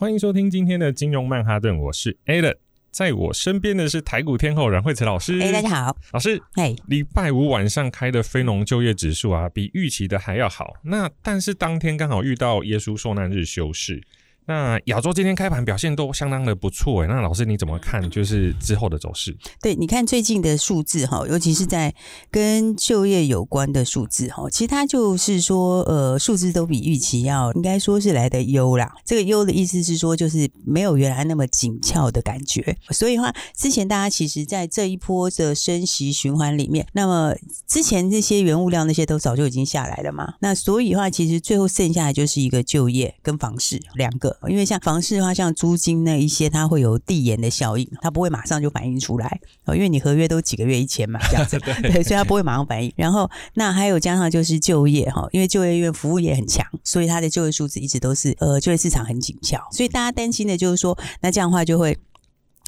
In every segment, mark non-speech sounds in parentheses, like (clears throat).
欢迎收听今天的金融曼哈顿，我是 Alan，在我身边的是台股天后阮惠慈老师。哎，大家好，老师。哎，礼拜五晚上开的非农就业指数啊，比预期的还要好。那但是当天刚好遇到耶稣受难日休市。那亚洲今天开盘表现都相当的不错诶，那老师你怎么看？就是之后的走势？对，你看最近的数字哈，尤其是在跟就业有关的数字哈，其实它就是说，呃，数字都比预期要应该说是来的优啦。这个优的意思是说，就是没有原来那么紧俏的感觉。所以的话，之前大家其实在这一波的升息循环里面，那么之前这些原物料那些都早就已经下来了嘛。那所以的话，其实最后剩下的就是一个就业跟房市两个。因为像房市的话，像租金那一些，它会有递延的效应，它不会马上就反映出来哦。因为你合约都几个月一签嘛，这样子，(laughs) 对，所以它不会马上反映。然后，那还有加上就是就业哈，因为就业因为服务业很强，所以它的就业数字一直都是呃，就业市场很紧俏。所以大家担心的就是说，那这样的话就会。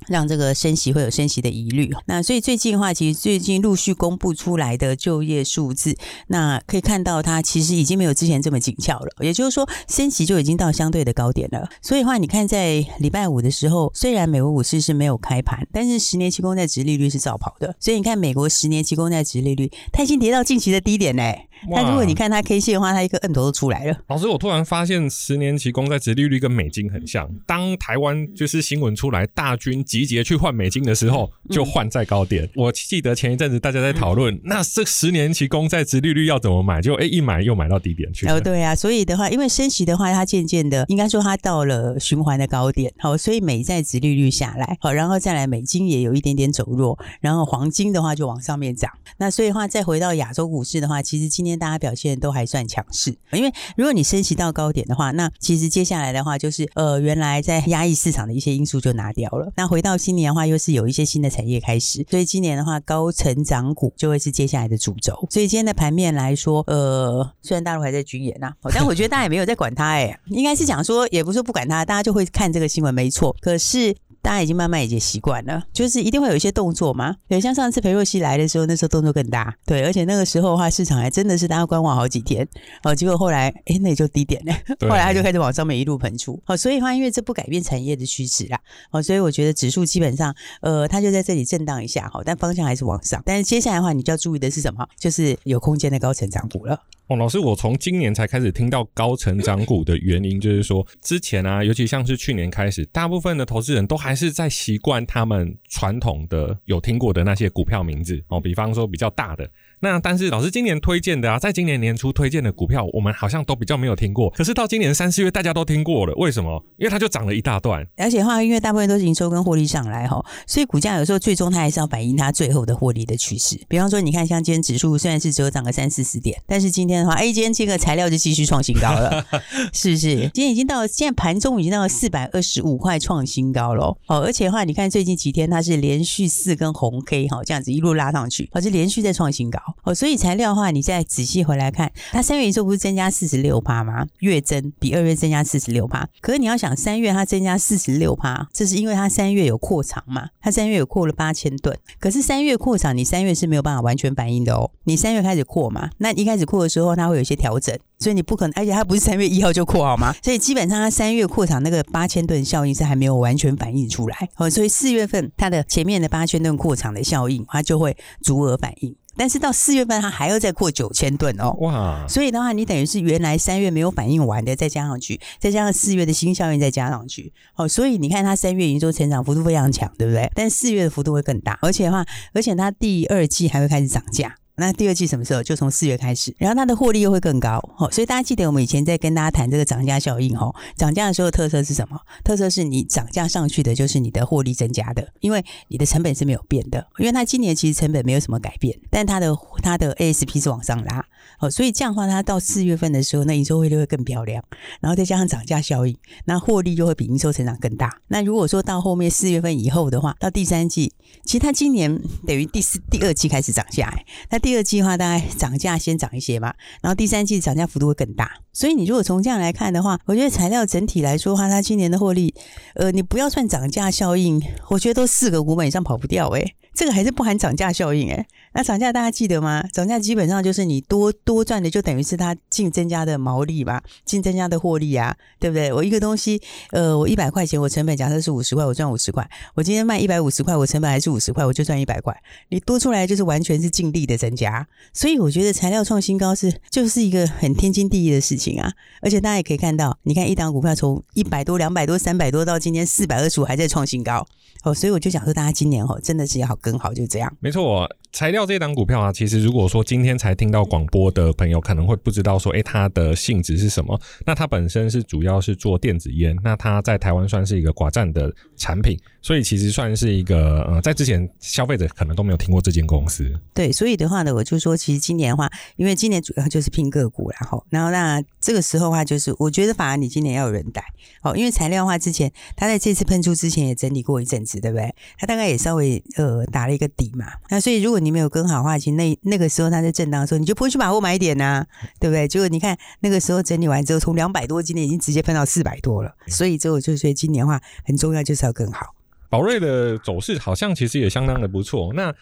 让这个升息会有升息的疑虑，那所以最近的话，其实最近陆续公布出来的就业数字，那可以看到它其实已经没有之前这么紧俏了，也就是说升息就已经到相对的高点了。所以的话，你看在礼拜五的时候，虽然美国股市是没有开盘，但是十年期公债殖利率是照跑的，所以你看美国十年期公债殖利率，它已经跌到近期的低点嘞。那如果你看它 K 线的话，它一个摁头都出来了。老师，我突然发现十年期公债殖利率跟美金很像。当台湾就是新闻出来，大军集结去换美金的时候，就换在高点。嗯、我记得前一阵子大家在讨论，嗯、那这十年期公债殖利率要怎么买？就哎、欸，一买又买到低点去。哦，对啊，所以的话，因为升息的话，它渐渐的应该说它到了循环的高点。好，所以美债殖利率下来，好，然后再来美金也有一点点走弱，然后黄金的话就往上面涨。那所以的话，再回到亚洲股市的话，其实今天。天大家表现都还算强势，因为如果你升息到高点的话，那其实接下来的话就是呃，原来在压抑市场的一些因素就拿掉了。那回到新年的话，又是有一些新的产业开始，所以今年的话，高成长股就会是接下来的主轴。所以今天的盘面来说，呃，虽然大陆还在军演呐，但我觉得大家也没有在管它，哎，应该是讲说，也不是说不管它，大家就会看这个新闻，没错。可是。大家已经慢慢已经习惯了，就是一定会有一些动作嘛。对，像上次裴若曦来的时候，那时候动作更大。对，而且那个时候的话，市场还真的是大家观望好几天。哦，结果后来，哎，那也就低点了。后来他就开始往上面一路喷出。哦，所以的话，因为这不改变产业的趋势啦。哦，所以我觉得指数基本上，呃，它就在这里震荡一下。好，但方向还是往上。但是接下来的话，你就要注意的是什么？就是有空间的高成长股了。哦，老师，我从今年才开始听到高成长股的原因，就是说之前啊，尤其像是去年开始，大部分的投资人都还还是在习惯他们传统的有听过的那些股票名字哦，比方说比较大的。那但是老师今年推荐的啊，在今年年初推荐的股票，我们好像都比较没有听过。可是到今年三四月，大家都听过了，为什么？因为它就涨了一大段。而且的话，因为大部分都是营收跟获利上来哈，所以股价有时候最终它还是要反映它最后的获利的趋势。比方说，你看像今天指数虽然是只有涨个三四十点，但是今天的话，哎，今天这个材料就继续创新高了，(laughs) 是不是？今天已经到了，现在盘中已经到了四百二十五块创新高了。哦，而且的话，你看最近几天它是连续四根红 K 哈，这样子一路拉上去，而是连续在创新高。哦，所以材料。的话，你再仔细回来看，它三月营收不是增加四十六趴吗？月增比二月增加四十六趴。可是你要想，三月它增加四十六趴，这是因为它三月有扩厂嘛？它三月有扩了八千吨。可是三月扩厂，你三月是没有办法完全反映的哦。你三月开始扩嘛？那一开始扩的时候，它会有一些调整，所以你不可能。而且它不是三月一号就扩好吗？所以基本上它三月扩厂那个八千吨效应是还没有完全反映出来。哦，所以四月份它的前面的八千吨扩厂的效应，它就会足额反映。但是到四月份，它还要再扩九千吨哦，哇！所以的话，你等于是原来三月没有反应完的，再加上去，再加上四月的新效应再加上去，哦，所以你看它三月营收成长幅度非常强，对不对？但四月的幅度会更大，而且的话，而且它第二季还会开始涨价。那第二季什么时候？就从四月开始，然后它的获利又会更高。哦，所以大家记得我们以前在跟大家谈这个涨价效应，哦，涨价的时候特色是什么？特色是你涨价上去的就是你的获利增加的，因为你的成本是没有变的，因为它今年其实成本没有什么改变，但它的它的 ASP 是往上拉。哦，所以这样的话，它到四月份的时候，那营收汇率会更漂亮，然后再加上涨价效应，那获利就会比营收成长更大。那如果说到后面四月份以后的话，到第三季，其实它今年等于第四、第二季开始涨价，那第第二季的话，大概涨价先涨一些嘛，然后第三季涨价幅度会更大。所以你如果从这样来看的话，我觉得材料整体来说的话，它今年的获利，呃，你不要算涨价效应，我觉得都四个股本以上跑不掉，哎。这个还是不含涨价效应诶，那涨价大家记得吗？涨价基本上就是你多多赚的，就等于是它净增加的毛利吧，净增加的获利啊，对不对？我一个东西，呃，我一百块钱，我成本假设是五十块，我赚五十块。我今天卖一百五十块，我成本还是五十块，我就赚一百块。你多出来就是完全是净利的增加，所以我觉得材料创新高是就是一个很天经地义的事情啊。而且大家也可以看到，你看一档股票从一百多、两百多、三百多到今天四百二十五还在创新高。哦，所以我就想说，大家今年哦，真的是要更好，就这样。没错，材料这档股票啊，其实如果说今天才听到广播的朋友，可能会不知道说，诶，它的性质是什么？那它本身是主要是做电子烟，那它在台湾算是一个寡占的产品，所以其实算是一个呃，在之前消费者可能都没有听过这间公司。对，所以的话呢，我就说，其实今年的话，因为今年主要就是拼个股，然后，然后那这个时候的话，就是我觉得反而你今年要有人带哦，因为材料的话，之前它在这次喷出之前也整理过一阵子。对不对？它大概也稍微呃打了一个底嘛。那所以如果你没有跟好的话，其实那那个时候它在震荡的时候，你就不会去把握买点呐、啊，对不对？结果你看那个时候整理完之后，从两百多今年已经直接喷到四百多了。所以之后就所以今年的话很重要，就是要更好。宝瑞的走势好像其实也相当的不错。那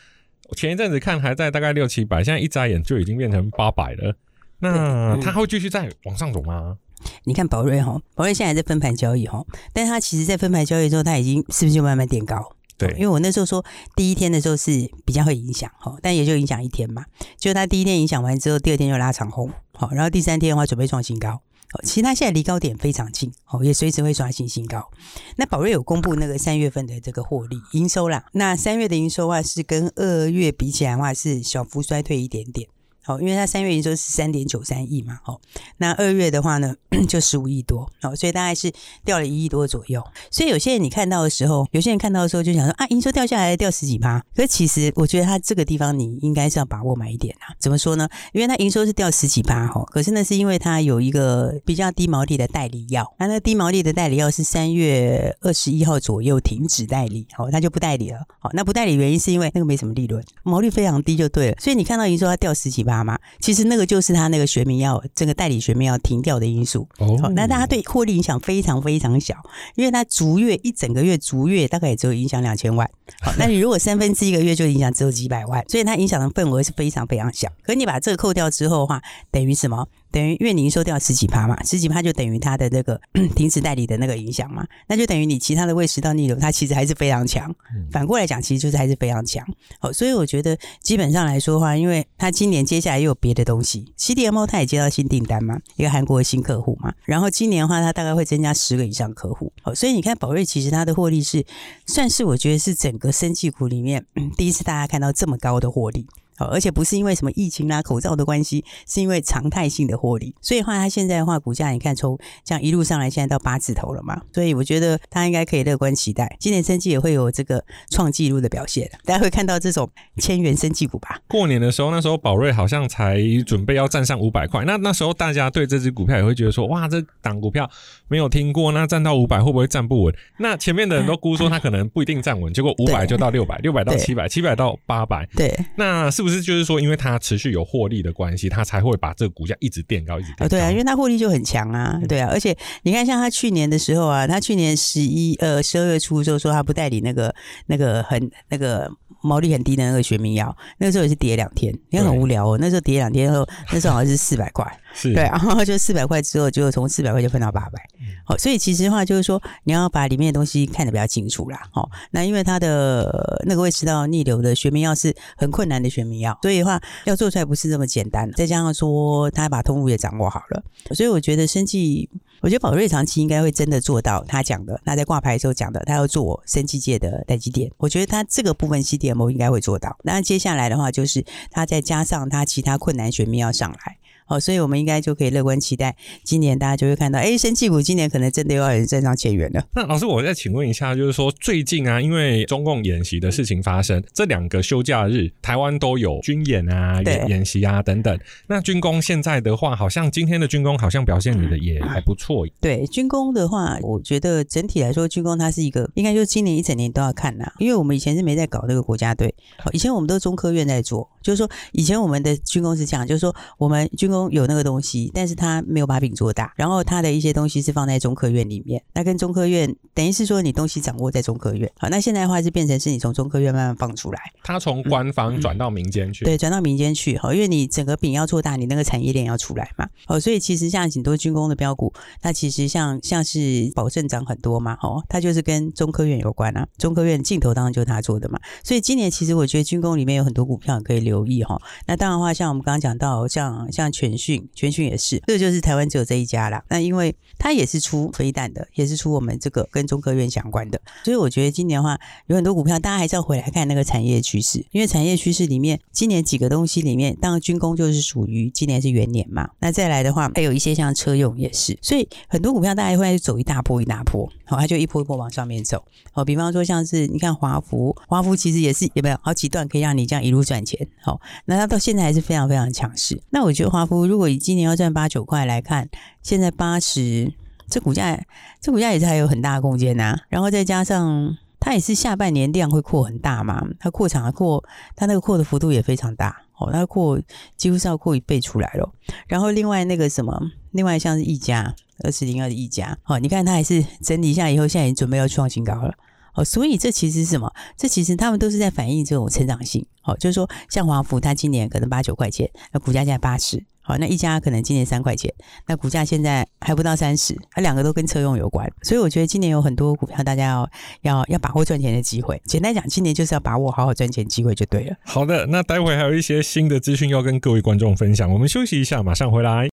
前一阵子看还在大概六七百，现在一眨眼就已经变成八百了。那它会继续再往上走吗？你看宝瑞哈，宝瑞现在还在分盘交易哈，但是它其实在分盘交易之后，它已经是不是就慢慢垫高？对，因为我那时候说第一天的时候是比较会影响哈，但也就影响一天嘛。就它第一天影响完之后，第二天就拉长红，好，然后第三天的话准备创新高。其实它现在离高点非常近，哦，也随时会刷新新高。那宝瑞有公布那个三月份的这个获利营收啦，那三月的营收的话是跟二月比起来的话是小幅衰退一点点。好，因为它三月营收是三点九三亿嘛，好，那二月的话呢就十五亿多，好，所以大概是掉了一亿多左右。所以有些人你看到的时候，有些人看到的时候就想说啊，营收掉下来掉十几趴，可是其实我觉得它这个地方你应该是要把握买一点啊。怎么说呢？因为它营收是掉十几趴，哈，可是那是因为它有一个比较低毛利的代理药，那那低毛利的代理药是三月二十一号左右停止代理，好，它就不代理了。好，那不代理原因是因为那个没什么利润，毛利非常低就对了。所以你看到营收它掉十几趴。嘛，其实那个就是他那个学名要，这个代理学名要停掉的因素。哦，那大家对获利影响非常非常小，因为他逐月一整个月逐月大概也只有影响两千万。好，(laughs) 那你如果三分之一个月就影响只有几百万，所以它影响的份额是非常非常小。可你把这个扣掉之后的话，等于什么？等于因为你营收掉十几趴嘛，十几趴就等于它的那个 (clears throat) 停止代理的那个影响嘛，那就等于你其他的胃食道逆流，它其实还是非常强。反过来讲，其实就是还是非常强。好，所以我觉得基本上来说的话，因为它今年接下来又有别的东西，CDMO 它也接到新订单嘛，一个韩国的新客户嘛，然后今年的话，它大概会增加十个以上客户。好，所以你看宝瑞其实它的获利是算是我觉得是整个生技股里面第一次大家看到这么高的获利。而且不是因为什么疫情啊、口罩的关系，是因为常态性的获利。所以话，它现在的话，股价你看从这样一路上来，现在到八字头了嘛。所以我觉得它应该可以乐观期待，今年生计也会有这个创纪录的表现。大家会看到这种千元生计股吧？过年的时候，那时候宝瑞好像才准备要站上五百块，那那时候大家对这只股票也会觉得说，哇，这档股票没有听过，那站到五百会不会站不稳？那前面的人都 (laughs) 估说它可能不一定站稳，结果五百就到六百，六百到七百，七百到八百。对，那是不是？是，就是说，因为它持续有获利的关系，它才会把这个股价一直垫高，一直垫高。对啊，因为它获利就很强啊，对啊。而且你看，像他去年的时候啊，他去年十一呃十二月初的时候说他不代理那个那个很那个毛利很低的那个学名药，那个时候也是跌两天，也很无聊哦。那时候跌两天后，那时候好像是四百块，是对，然后就四百块之后，就从四百块就分到八百。好，所以其实的话就是说，你要把里面的东西看得比较清楚啦。好，那因为它的那个胃食道逆流的学名药是很困难的学名药，所以的话要做出来不是这么简单。再加上说，他把通路也掌握好了，所以我觉得生技我觉得宝瑞长期应该会真的做到他讲的，他在挂牌的时候讲的，他要做生机界的台积电。我觉得他这个部分 CDMO 应该会做到。那接下来的话，就是他再加上他其他困难选面要上来。哦，所以我们应该就可以乐观期待，今年大家就会看到，哎，生气股今年可能真的又要有人站上前缘了。那老师，我再请问一下，就是说最近啊，因为中共演习的事情发生，这两个休假日，台湾都有军演啊、演演习啊等等。那军工现在的话，好像今天的军工好像表现的也还不错。对，军工的话，我觉得整体来说，军工它是一个，应该就是今年一整年都要看呐，因为我们以前是没在搞那个国家队，以前我们都是中科院在做，就是说以前我们的军工是这样，就是说我们军工有那个东西。但是他没有把饼做大，然后他的一些东西是放在中科院里面，那跟中科院等于是说你东西掌握在中科院，好，那现在的话是变成是你从中科院慢慢放出来，他从官方转到民间去，嗯嗯、对，转到民间去，好，因为你整个饼要做大，你那个产业链要出来嘛，哦，所以其实像很多军工的标股，它其实像像是保证涨很多嘛，哦，它就是跟中科院有关啊，中科院镜头当然就是他做的嘛，所以今年其实我觉得军工里面有很多股票可以留意哈，那当然的话，像我们刚刚讲到像像全全讯，全讯。也是，这就是台湾只有这一家啦。那因为它也是出飞弹的，也是出我们这个跟中科院相关的，所以我觉得今年的话有很多股票，大家还是要回来看那个产业趋势。因为产业趋势里面，今年几个东西里面，当然军工就是属于今年是元年嘛。那再来的话，还有一些像车用也是，所以很多股票大家会走一大波一大波，好，它就一波一波往上面走。好，比方说像是你看华孚，华孚其实也是有没有好几段可以让你这样一路赚钱。好，那它到现在还是非常非常强势。那我觉得华孚如果以今年要赚八九块来看，现在八十，这股价，这股价也是还有很大的空间呐。然后再加上它也是下半年量会扩很大嘛，它扩厂的扩，它那个扩的幅度也非常大哦，它扩几乎是要扩一倍出来了。然后另外那个什么，另外像是一家二四零二的一家，哦，你看它还是整理一下以后，现在已经准备要创新高了。哦，所以这其实是什么？这其实他们都是在反映这种成长性。哦，就是说，像华孚，它今年可能八九块钱，那股价现在八十。好，那一家可能今年三块钱，那股价现在还不到三十，它两个都跟车用有关。所以我觉得今年有很多股票，大家要要要把握赚钱的机会。简单讲，今年就是要把握好好赚钱机会就对了。好的，那待会还有一些新的资讯要跟各位观众分享。我们休息一下，马上回来。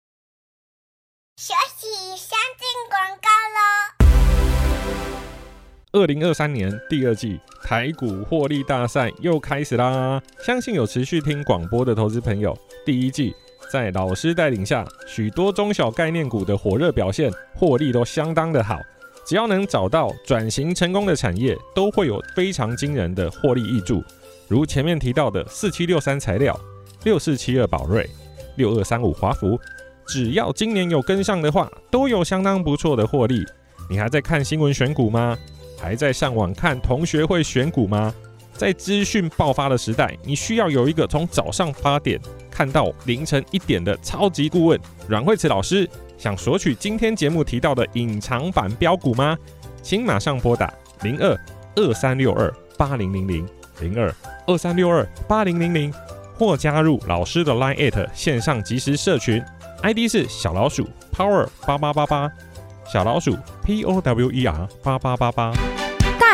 休息，先进广告喽二零二三年第二季台股获利大赛又开始啦！相信有持续听广播的投资朋友，第一季在老师带领下，许多中小概念股的火热表现，获利都相当的好。只要能找到转型成功的产业，都会有非常惊人的获利挹注。如前面提到的四七六三材料、六四七二宝瑞、六二三五华孚，只要今年有跟上的话，都有相当不错的获利。你还在看新闻选股吗？还在上网看同学会选股吗？在资讯爆发的时代，你需要有一个从早上八点看到凌晨一点的超级顾问阮慧慈老师。想索取今天节目提到的隐藏版标股吗？请马上拨打零二二三六二八零零零零二二三六二八零零零，或加入老师的 Line@ 线上即时社群，ID 是小老鼠 Power 八八八八。小老鼠 P O W E R 八八八八。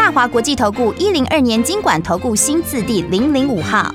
大华国际投顾一零二年金管投顾新字第零零五号。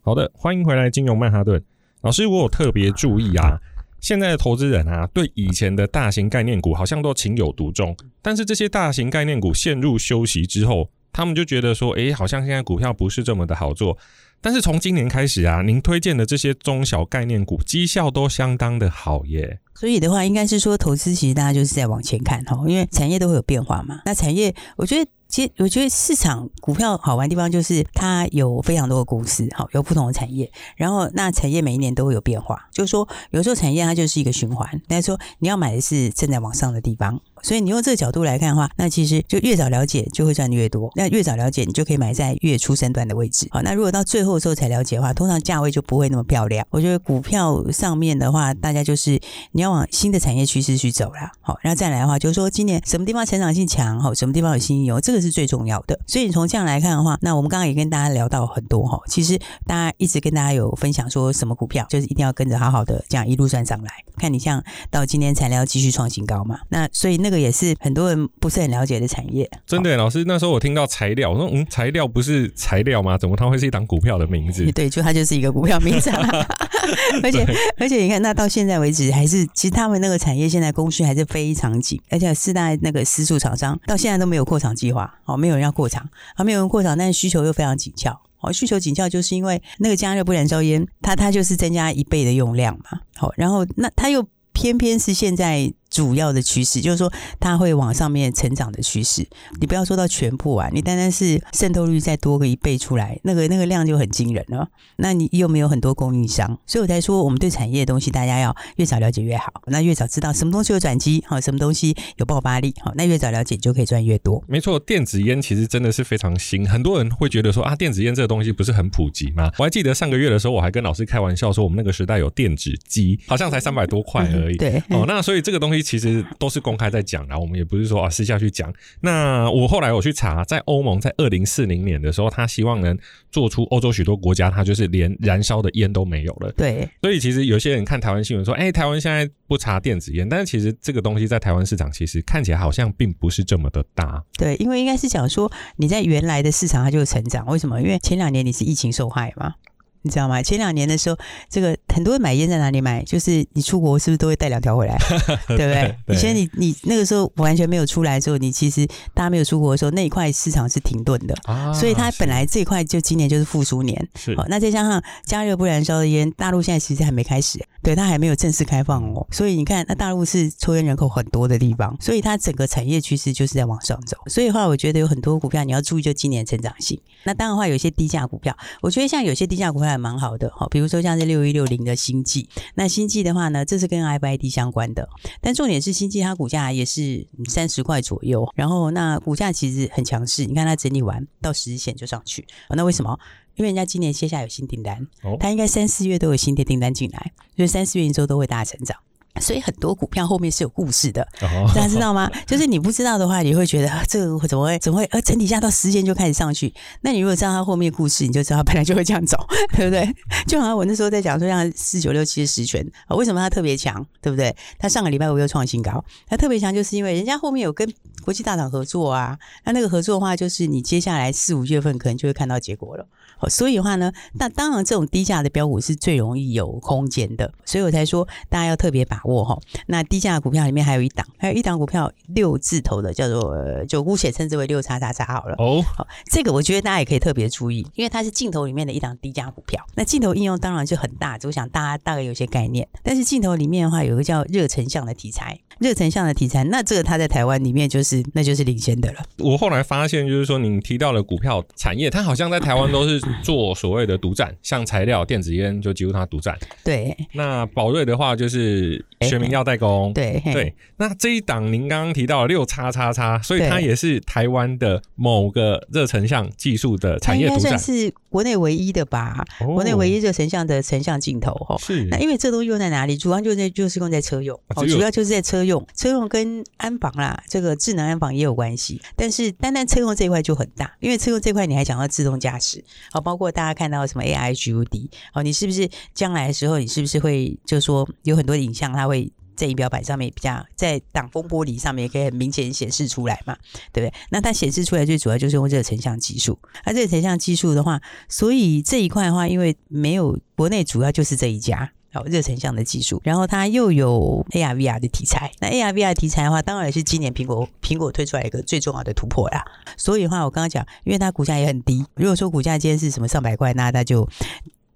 好的，欢迎回来，金融曼哈顿老师。我有特别注意啊，现在的投资人啊，对以前的大型概念股好像都情有独钟，但是这些大型概念股陷入休息之后。他们就觉得说，诶，好像现在股票不是这么的好做。但是从今年开始啊，您推荐的这些中小概念股绩效都相当的好耶。所以的话，应该是说投资其实大家就是在往前看哈，因为产业都会有变化嘛。那产业，我觉得。其实我觉得市场股票好玩的地方就是它有非常多的公司，好，有不同的产业，然后那产业每一年都会有变化，就是说有时候产业它就是一个循环，但是说你要买的是正在往上的地方，所以你用这个角度来看的话，那其实就越早了解就会赚的越多，那越早了解你就可以买在越初升段的位置，好，那如果到最后的时候才了解的话，通常价位就不会那么漂亮。我觉得股票上面的话，大家就是你要往新的产业趋势去走啦，好，然后再来的话就是说今年什么地方成长性强，好，什么地方有新油，这个。是最重要的，所以你从这样来看的话，那我们刚刚也跟大家聊到很多哈。其实大家一直跟大家有分享说什么股票，就是一定要跟着好好的这样一路算上来。看你像到今天材料继续创新高嘛，那所以那个也是很多人不是很了解的产业。真的，老师那时候我听到材料，我说嗯，材料不是材料吗？怎么它会是一档股票的名字？对，就它就是一个股票名字。(laughs) 而且而且你看，那到现在为止还是，其实他们那个产业现在供需还是非常紧，而且四大那个私处厂商到现在都没有扩厂计划。哦，没有人要扩厂，啊，没有人扩厂，但是需求又非常紧俏。哦，需求紧俏就是因为那个加热不燃烧烟，它它就是增加一倍的用量嘛。好，然后那它又偏偏是现在。主要的趋势就是说，它会往上面成长的趋势。你不要说到全部啊，你单单是渗透率再多个一倍出来，那个那个量就很惊人了。那你又没有很多供应商，所以我才说，我们对产业的东西，大家要越早了解越好。那越早知道什么东西有转机，好，什么东西有爆发力，好，那越早了解就可以赚越多。没错，电子烟其实真的是非常新，很多人会觉得说啊，电子烟这个东西不是很普及吗？我还记得上个月的时候，我还跟老师开玩笑说，我们那个时代有电子机，好像才三百多块而已。嗯、对，哦，那所以这个东西其实都是。公开在讲啊，我们也不是说啊私下去讲。那我后来我去查，在欧盟在二零四零年的时候，他希望能做出欧洲许多国家，他就是连燃烧的烟都没有了。对，所以其实有些人看台湾新闻说，哎、欸，台湾现在不查电子烟，但是其实这个东西在台湾市场其实看起来好像并不是这么的大。对，因为应该是讲说你在原来的市场它就成长，为什么？因为前两年你是疫情受害嘛。你知道吗？前两年的时候，这个很多人买烟在哪里买？就是你出国是不是都会带两条回来？(laughs) 对不对？以前你你那个时候完全没有出来的时候，你其实大家没有出国的时候，那一块市场是停顿的，啊、所以它本来这一块就今年就是复苏年。是，好，那再加上加热不燃烧的烟，大陆现在其实还没开始，对，它还没有正式开放哦。所以你看，那大陆是抽烟人口很多的地方，所以它整个产业趋势就是在往上走。所以的话，我觉得有很多股票你要注意，就今年成长性。那当然话，有些低价股票，我觉得像有些低价股票还蛮好的，好，比如说像这六一六零的欣济，那欣济的话呢，这是跟 FID 相关的，但重点是欣济它股价也是三十块左右，然后那股价其实很强势，你看它整理完到十日线就上去，那为什么？因为人家今年线下有新订单，他应该三四月都有新的订单进来，所以三四月营收都会大成长。所以很多股票后面是有故事的，大家知道吗？(laughs) 就是你不知道的话，你会觉得这个怎么会怎么会？呃，整体下到十线就开始上去。那你如果知道它后面故事，你就知道它本来就会这样走，(laughs) 对不对？就好像我那时候在讲说，像四九六七的十全啊，为什么它特别强，对不对？它上个礼拜五又创新高，它特别强，就是因为人家后面有跟国际大厂合作啊。那那个合作的话，就是你接下来四五月份可能就会看到结果了。所以的话呢，那当然这种低价的标股是最容易有空间的，所以我才说大家要特别把握哈。那低价的股票里面还有一档，还有一档股票六字头的，叫做就姑且称之为六叉叉叉好了。哦，好，这个我觉得大家也可以特别注意，因为它是镜头里面的一档低价股票。那镜头应用当然就很大，我想大家大概有些概念。但是镜头里面的话，有一个叫热成像的题材，热成像的题材，那这个它在台湾里面就是那就是领先的了。我后来发现，就是说您提到的股票产业，它好像在台湾都是。做所谓的独占，像材料、电子烟就几乎它独占。对，那宝瑞的话就是学名药代工。对对，那这一档您刚刚提到六叉叉叉，所以它也是台湾的某个热成像技术的产业独占，算是国内唯一的吧？哦、国内唯一热成像的成像镜头哈。是。那因为这东西用在哪里？主要就在就是用在车用，哦，主要就是在车用，车用跟安防啦，这个智能安防也有关系。但是单单车用这一块就很大，因为车用这块你还讲到自动驾驶，好包括大家看到什么 AI HUD 哦，你是不是将来的时候，你是不是会就是说有很多影像，它会在仪表板上面比较在挡风玻璃上面也可以很明显显示出来嘛，对不对？那它显示出来最主要就是用热成像技术。那热成像技术的话，所以这一块的话，因为没有国内主要就是这一家。好，热成像的技术，然后它又有 AR VR 的题材。那 AR VR 题材的话，当然也是今年苹果苹果推出来一个最重要的突破啦。所以的话，我刚刚讲，因为它股价也很低。如果说股价今天是什么上百块，那那就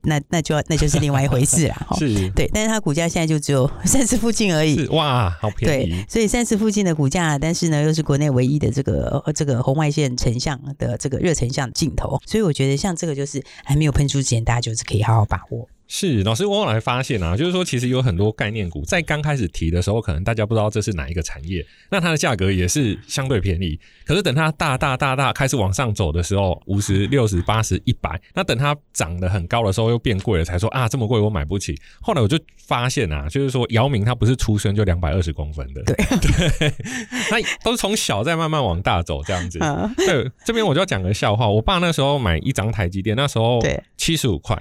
那那就那就是另外一回事啦。(laughs) 是，对。但是它股价现在就只有三十附近而已。哇，好便宜。对，所以三十附近的股价，但是呢，又是国内唯一的这个这个红外线成像的这个热成像镜头。所以我觉得像这个就是还没有喷出之前，大家就是可以好好把握。是老师，我后来发现啊，就是说其实有很多概念股在刚开始提的时候，可能大家不知道这是哪一个产业，那它的价格也是相对便宜。可是等它大大大大开始往上走的时候，五十、六十、八十、一百，那等它涨得很高的时候又变贵了，才说啊这么贵我买不起。后来我就发现啊，就是说姚明他不是出生就两百二十公分的，对对，他都是从小在慢慢往大走这样子。对，这边我就要讲个笑话，我爸那时候买一张台积电，那时候七十五块。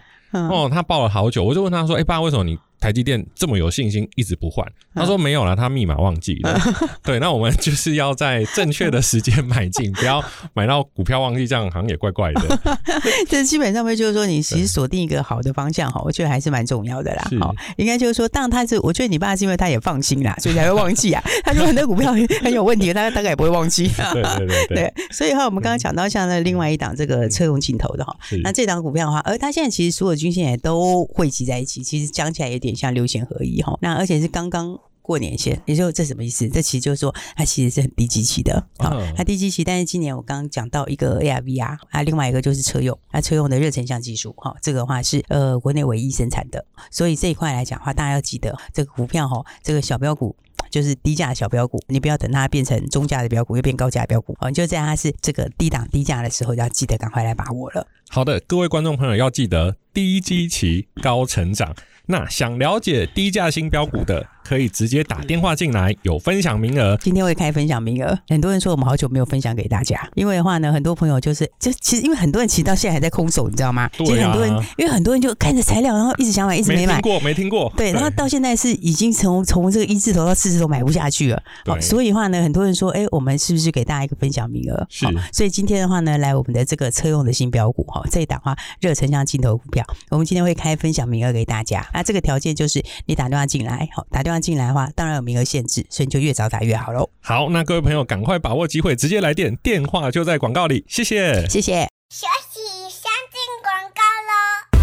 哦，他抱了好久，我就问他说：“哎、爸，为什么你？”台积电这么有信心，一直不换。他说没有了，他密码忘记了。(laughs) 对，那我们就是要在正确的时间买进，(laughs) 不要买到股票忘记，这样好像也怪怪的。(laughs) 这基本上会就是说，你其实锁定一个好的方向哈，我觉得还是蛮重要的啦。好，应该就是说，当然他是，我觉得你爸是因为他也放心啦，所以才会忘记啊。他说很多股票很有问题，他大概也不会忘记。对对对对。所以的话，我们刚刚讲到像那另外一档这个车用镜头的哈，那这档股票的话，而他现在其实所有均线也都汇集在一起，其实讲起来有点。像六线合一哈，那而且是刚刚过年线，也就这什么意思？这其实就是说，它其实是很低基期的，好，它低基期。但是今年我刚刚讲到一个 AR VR，啊，另外一个就是车用，那车用的热成像技术，哈，这个的话是呃国内唯一生产的，所以这一块来讲的话，大家要记得这个股票哈，这个小标股就是低价的小标股，你不要等它变成中价的标股，又变高价的标股，哦，你就在它是这个低档低价的时候，要记得赶快来把握了。好的，各位观众朋友要记得低基期高成长。那想了解低价新标股的，可以直接打电话进来，有分享名额。今天会开分享名额，很多人说我们好久没有分享给大家，因为的话呢，很多朋友就是就其实因为很多人其实到现在还在空手，你知道吗？对啊。其实很多人因为很多人就看着材料，然后一直想买，一直没买。没听过，没听过。对，然后到现在是已经从从这个一字头到四字头买不下去了。对。所以的话呢，很多人说，哎，我们是不是给大家一个分享名额？是。所以今天的话呢，来我们的这个车用的新标股哈，这一档话热成像镜头股票，我们今天会开分享名额给大家。那这个条件就是你打电话进来，好，打电话进来的话，当然。有名额限制，所以你就越早打越好喽。好，那各位朋友赶快把握机会，直接来电，电话就在广告里。谢谢，谢谢。休息，先进广告喽。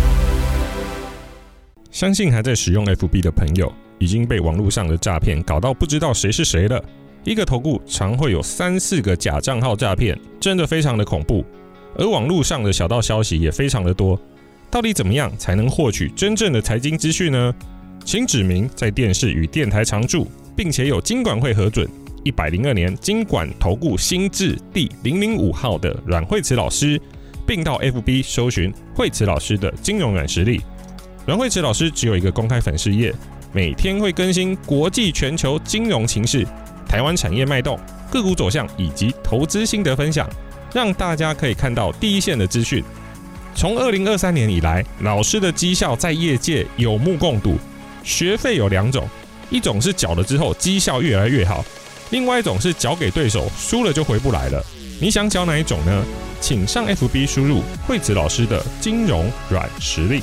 相信还在使用 FB 的朋友，已经被网络上的诈骗搞到不知道谁是谁了。一个投顾常会有三四个假账号诈骗，真的非常的恐怖。而网络上的小道消息也非常的多，到底怎么样才能获取真正的财经资讯呢？请指明在电视与电台常驻，并且有金管会核准，一百零二年金管投顾新字第零零五号的阮慧慈老师，并到 FB 搜寻慧慈老师的金融软实力。阮慧慈老师只有一个公开粉丝页，每天会更新国际全球金融情势、台湾产业脉动、个股走向以及投资心得分享，让大家可以看到第一线的资讯。从二零二三年以来，老师的绩效在业界有目共睹。学费有两种，一种是缴了之后绩效越来越好，另外一种是缴给对手，输了就回不来了。你想缴哪一种呢？请上 FB 输入惠子老师的金融软实力。